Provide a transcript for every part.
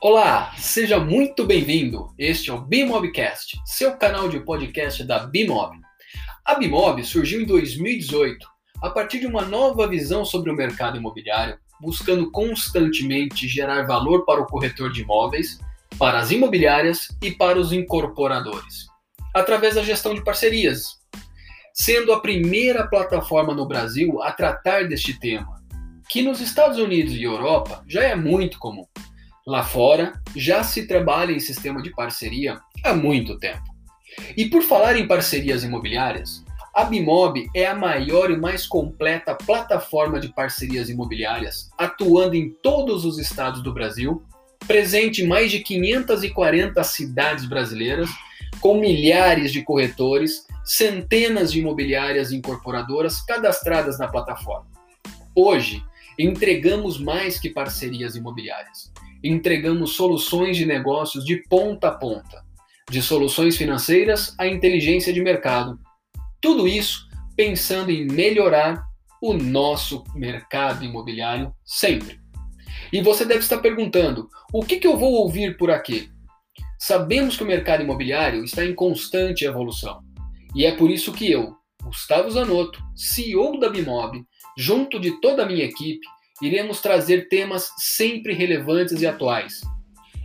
Olá, seja muito bem-vindo. Este é o Bimobcast, seu canal de podcast da Bimob. A Bimob surgiu em 2018 a partir de uma nova visão sobre o mercado imobiliário, buscando constantemente gerar valor para o corretor de imóveis, para as imobiliárias e para os incorporadores, através da gestão de parcerias, sendo a primeira plataforma no Brasil a tratar deste tema, que nos Estados Unidos e Europa já é muito comum. Lá fora, já se trabalha em sistema de parceria há muito tempo. E por falar em parcerias imobiliárias, a Bimob é a maior e mais completa plataforma de parcerias imobiliárias, atuando em todos os estados do Brasil, presente em mais de 540 cidades brasileiras, com milhares de corretores, centenas de imobiliárias incorporadoras cadastradas na plataforma. Hoje, entregamos mais que parcerias imobiliárias entregamos soluções de negócios de ponta a ponta, de soluções financeiras à inteligência de mercado. Tudo isso pensando em melhorar o nosso mercado imobiliário sempre. E você deve estar perguntando: o que, que eu vou ouvir por aqui? Sabemos que o mercado imobiliário está em constante evolução. E é por isso que eu, Gustavo Zanotto, CEO da Bimob, junto de toda a minha equipe, iremos trazer temas sempre relevantes e atuais,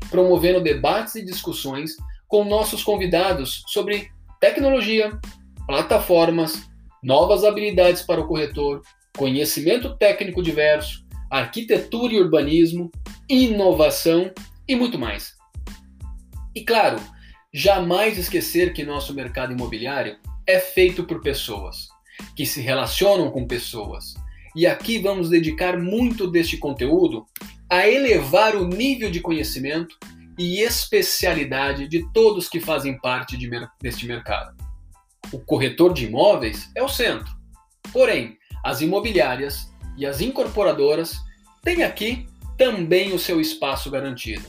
promovendo debates e discussões com nossos convidados sobre tecnologia, plataformas, novas habilidades para o corretor, conhecimento técnico diverso, arquitetura e urbanismo, inovação e muito mais. E claro, jamais esquecer que nosso mercado imobiliário é feito por pessoas, que se relacionam com pessoas e aqui vamos dedicar muito deste conteúdo a elevar o nível de conhecimento e especialidade de todos que fazem parte de deste mercado. O corretor de imóveis é o centro, porém, as imobiliárias e as incorporadoras têm aqui também o seu espaço garantido.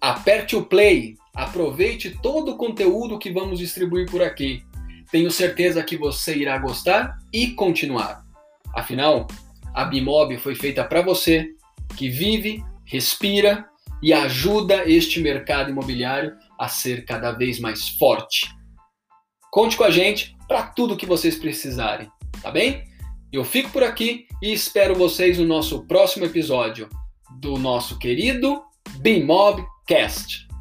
Aperte o play, aproveite todo o conteúdo que vamos distribuir por aqui. Tenho certeza que você irá gostar e continuar. Afinal, a Bimob foi feita para você que vive, respira e ajuda este mercado imobiliário a ser cada vez mais forte. Conte com a gente para tudo que vocês precisarem, tá bem? Eu fico por aqui e espero vocês no nosso próximo episódio do nosso querido Bimobcast.